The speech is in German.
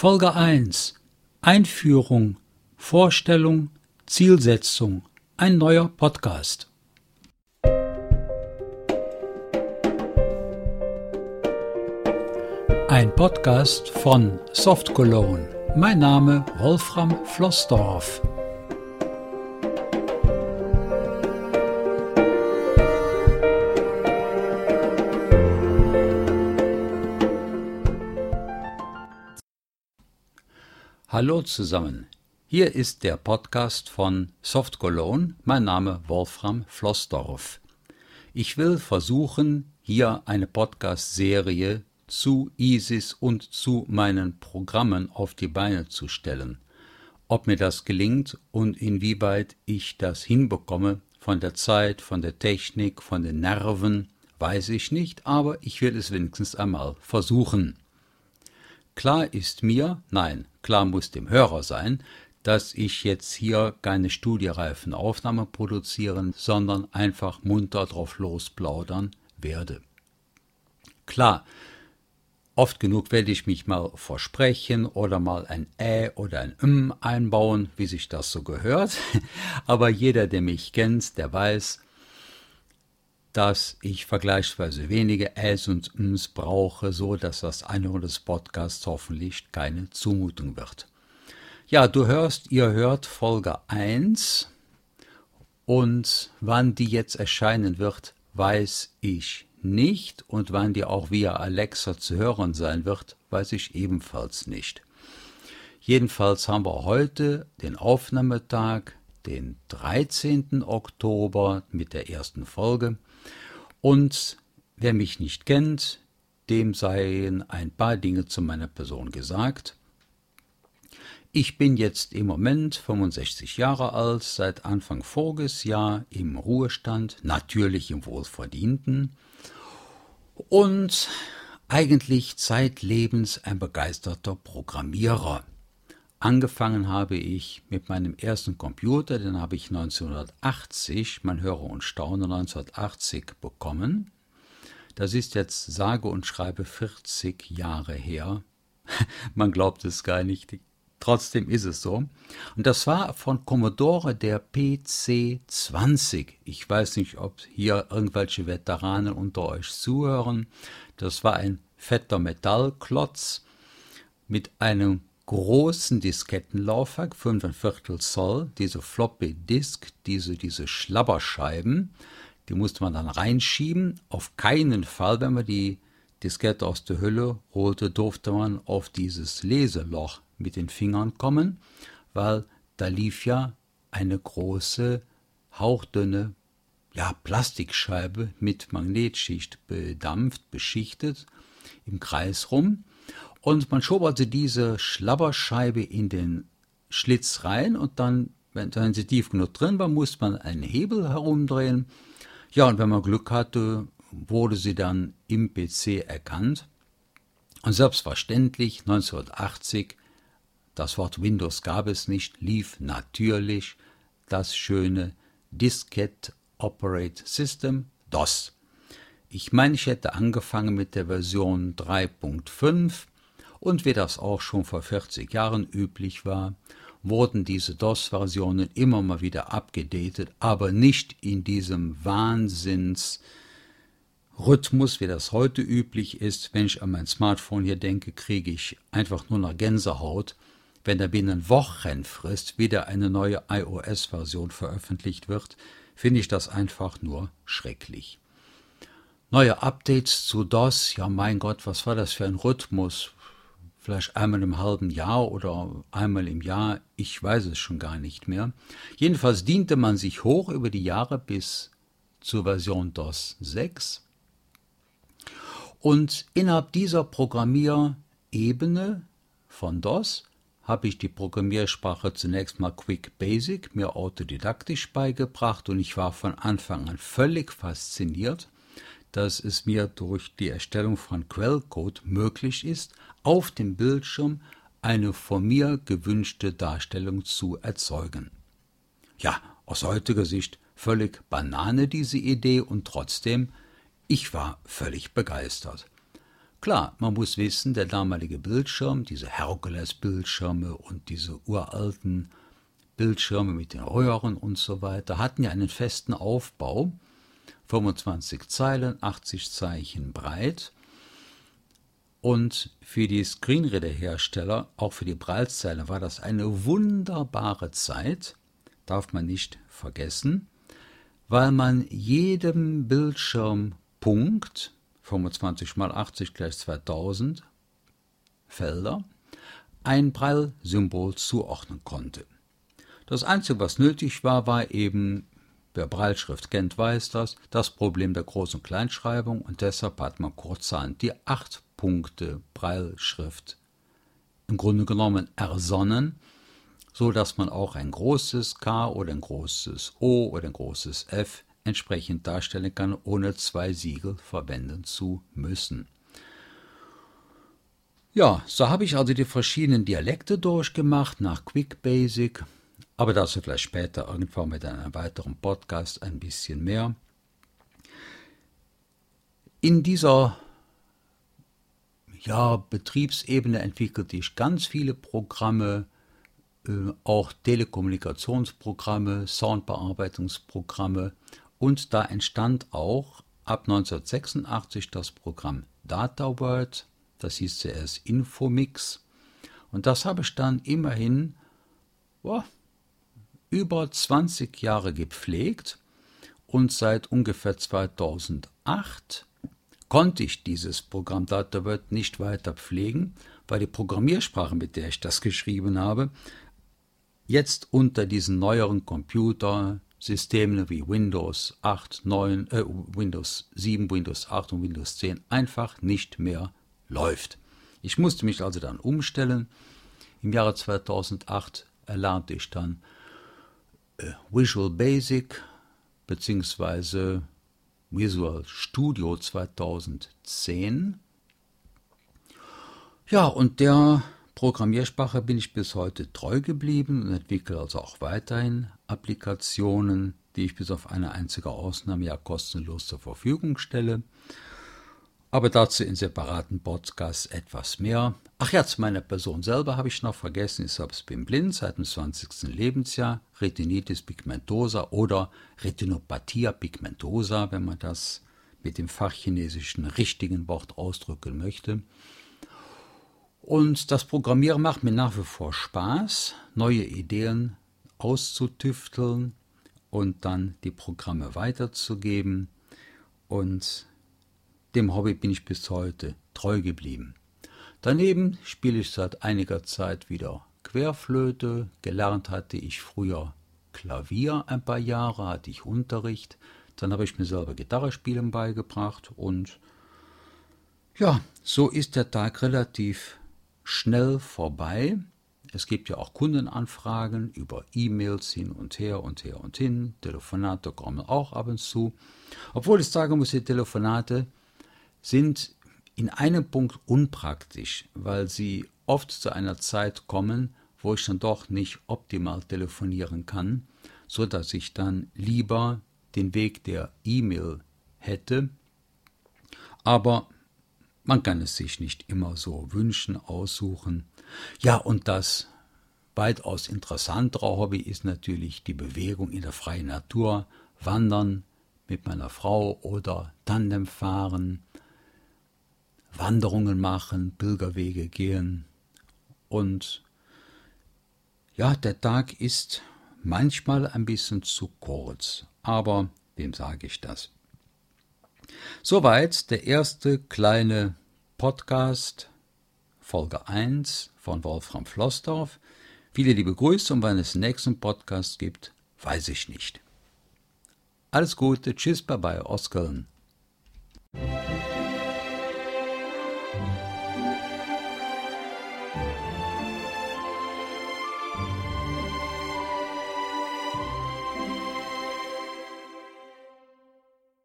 Folge 1 Einführung, Vorstellung, Zielsetzung. Ein neuer Podcast. Ein Podcast von Soft Cologne. Mein Name Wolfram Flossdorf. Hallo zusammen. Hier ist der Podcast von Soft Cologne. Mein Name Wolfram Flossdorf. Ich will versuchen, hier eine Podcast-Serie zu ISIS und zu meinen Programmen auf die Beine zu stellen. Ob mir das gelingt und inwieweit ich das hinbekomme, von der Zeit, von der Technik, von den Nerven, weiß ich nicht, aber ich will es wenigstens einmal versuchen. Klar ist mir, nein, klar muss dem Hörer sein, dass ich jetzt hier keine studiereifen Aufnahmen produzieren, sondern einfach munter drauf losplaudern werde. Klar, oft genug werde ich mich mal versprechen oder mal ein Ä oder ein M einbauen, wie sich das so gehört, aber jeder, der mich kennt, der weiß, dass ich vergleichsweise wenige Äs und Ms brauche, so dass das Anhören des Podcasts hoffentlich keine Zumutung wird. Ja, du hörst, ihr hört Folge 1 und wann die jetzt erscheinen wird, weiß ich nicht und wann die auch via Alexa zu hören sein wird, weiß ich ebenfalls nicht. Jedenfalls haben wir heute den Aufnahmetag, den 13. Oktober mit der ersten Folge und wer mich nicht kennt, dem seien ein paar Dinge zu meiner Person gesagt. Ich bin jetzt im Moment 65 Jahre alt, seit Anfang voriges Jahr im Ruhestand, natürlich im Wohlverdienten und eigentlich zeitlebens ein begeisterter Programmierer. Angefangen habe ich mit meinem ersten Computer, den habe ich 1980, man höre und staune, 1980 bekommen. Das ist jetzt sage und schreibe 40 Jahre her. man glaubt es gar nicht, trotzdem ist es so. Und das war von Commodore der PC20. Ich weiß nicht, ob hier irgendwelche Veteranen unter euch zuhören. Das war ein fetter Metallklotz mit einem großen Diskettenlaufwerk, 5,25 Zoll, diese Floppy Disk, diese, diese Schlabberscheiben, die musste man dann reinschieben. Auf keinen Fall, wenn man die Diskette aus der Hülle holte, durfte man auf dieses Leseloch mit den Fingern kommen, weil da lief ja eine große, hauchdünne ja, Plastikscheibe mit Magnetschicht bedampft, beschichtet im Kreis rum. Und man schob also diese Schlabberscheibe in den Schlitz rein und dann, wenn, wenn sie tief genug drin war, musste man einen Hebel herumdrehen. Ja, und wenn man Glück hatte, wurde sie dann im PC erkannt. Und selbstverständlich 1980, das Wort Windows gab es nicht, lief natürlich das schöne Diskette Operate System DOS. Ich meine, ich hätte angefangen mit der Version 3.5 und wie das auch schon vor 40 Jahren üblich war, wurden diese DOS-Versionen immer mal wieder abgedatet, aber nicht in diesem Wahnsinns Rhythmus, wie das heute üblich ist. Wenn ich an mein Smartphone hier denke, kriege ich einfach nur noch Gänsehaut, wenn da binnen Wochenfrist wieder eine neue iOS-Version veröffentlicht wird, finde ich das einfach nur schrecklich. Neue Updates zu DOS, ja mein Gott, was war das für ein Rhythmus? Vielleicht einmal im halben Jahr oder einmal im Jahr, ich weiß es schon gar nicht mehr. Jedenfalls diente man sich hoch über die Jahre bis zur Version DOS 6. Und innerhalb dieser Programmierebene von DOS habe ich die Programmiersprache zunächst mal Quick Basic mir autodidaktisch beigebracht und ich war von Anfang an völlig fasziniert, dass es mir durch die Erstellung von Quellcode möglich ist, auf dem Bildschirm eine von mir gewünschte Darstellung zu erzeugen. Ja, aus heutiger Sicht völlig Banane diese Idee und trotzdem, ich war völlig begeistert. Klar, man muss wissen, der damalige Bildschirm, diese Herkules-Bildschirme und diese uralten Bildschirme mit den Röhren und so weiter, hatten ja einen festen Aufbau, 25 Zeilen, 80 Zeichen breit. Und für die Screenreader-Hersteller, auch für die Braillezeile, war das eine wunderbare Zeit, darf man nicht vergessen, weil man jedem Bildschirmpunkt 25 mal 80 gleich 2000 Felder ein Braille-Symbol zuordnen konnte. Das Einzige, was nötig war, war eben, wer Brailleschrift kennt, weiß das, das Problem der Groß- und Kleinschreibung. Und deshalb hat man kurzerhand die 8 Punkte Brailleschrift im Grunde genommen ersonnen, so dass man auch ein großes K oder ein großes O oder ein großes F entsprechend darstellen kann, ohne zwei Siegel verwenden zu müssen. Ja, so habe ich also die verschiedenen Dialekte durchgemacht nach Quick Basic, aber dazu vielleicht später irgendwann mit einem weiteren Podcast ein bisschen mehr. In dieser ja, Betriebsebene entwickelte ich ganz viele Programme, äh, auch Telekommunikationsprogramme, Soundbearbeitungsprogramme und da entstand auch ab 1986 das Programm DataWord, das hieß zuerst Infomix und das habe ich dann immerhin boah, über 20 Jahre gepflegt und seit ungefähr 2008 konnte ich dieses Programm DataWord nicht weiter pflegen, weil die Programmiersprache, mit der ich das geschrieben habe, jetzt unter diesen neueren Computersystemen wie Windows 8, 9, äh, Windows 7, Windows 8 und Windows 10 einfach nicht mehr läuft. Ich musste mich also dann umstellen. Im Jahre 2008 erlernte ich dann Visual Basic bzw. Visual Studio 2010. Ja, und der Programmiersprache bin ich bis heute treu geblieben und entwickle also auch weiterhin Applikationen, die ich bis auf eine einzige Ausnahme ja kostenlos zur Verfügung stelle. Aber dazu in separaten Podcasts etwas mehr. Ach ja, zu meiner Person selber habe ich noch vergessen. Ich selbst bin blind seit dem 20. Lebensjahr. Retinitis pigmentosa oder Retinopathia pigmentosa, wenn man das mit dem fachchinesischen richtigen Wort ausdrücken möchte. Und das Programmieren macht mir nach wie vor Spaß, neue Ideen auszutüfteln und dann die Programme weiterzugeben. Und dem Hobby bin ich bis heute treu geblieben. Daneben spiele ich seit einiger Zeit wieder Querflöte. Gelernt hatte ich früher Klavier ein paar Jahre, hatte ich Unterricht. Dann habe ich mir selber Gitarre spielen beigebracht und ja, so ist der Tag relativ schnell vorbei. Es gibt ja auch Kundenanfragen über E-Mails hin und her und her und hin. Telefonate kommen auch ab und zu. Obwohl ich sagen muss, die Telefonate sind in einem Punkt unpraktisch, weil sie oft zu einer Zeit kommen, wo ich dann doch nicht optimal telefonieren kann, so dass ich dann lieber den Weg der E-Mail hätte. Aber man kann es sich nicht immer so wünschen, aussuchen. Ja, und das weitaus interessantere Hobby ist natürlich die Bewegung in der freien Natur, Wandern mit meiner Frau oder Tandem fahren, Wanderungen machen, Pilgerwege gehen. Und ja, der Tag ist manchmal ein bisschen zu kurz, aber wem sage ich das? Soweit der erste kleine Podcast, Folge 1 von Wolfram Flossdorf. Viele liebe Grüße und wann es den nächsten Podcast gibt, weiß ich nicht. Alles Gute, tschüss, bye bye aus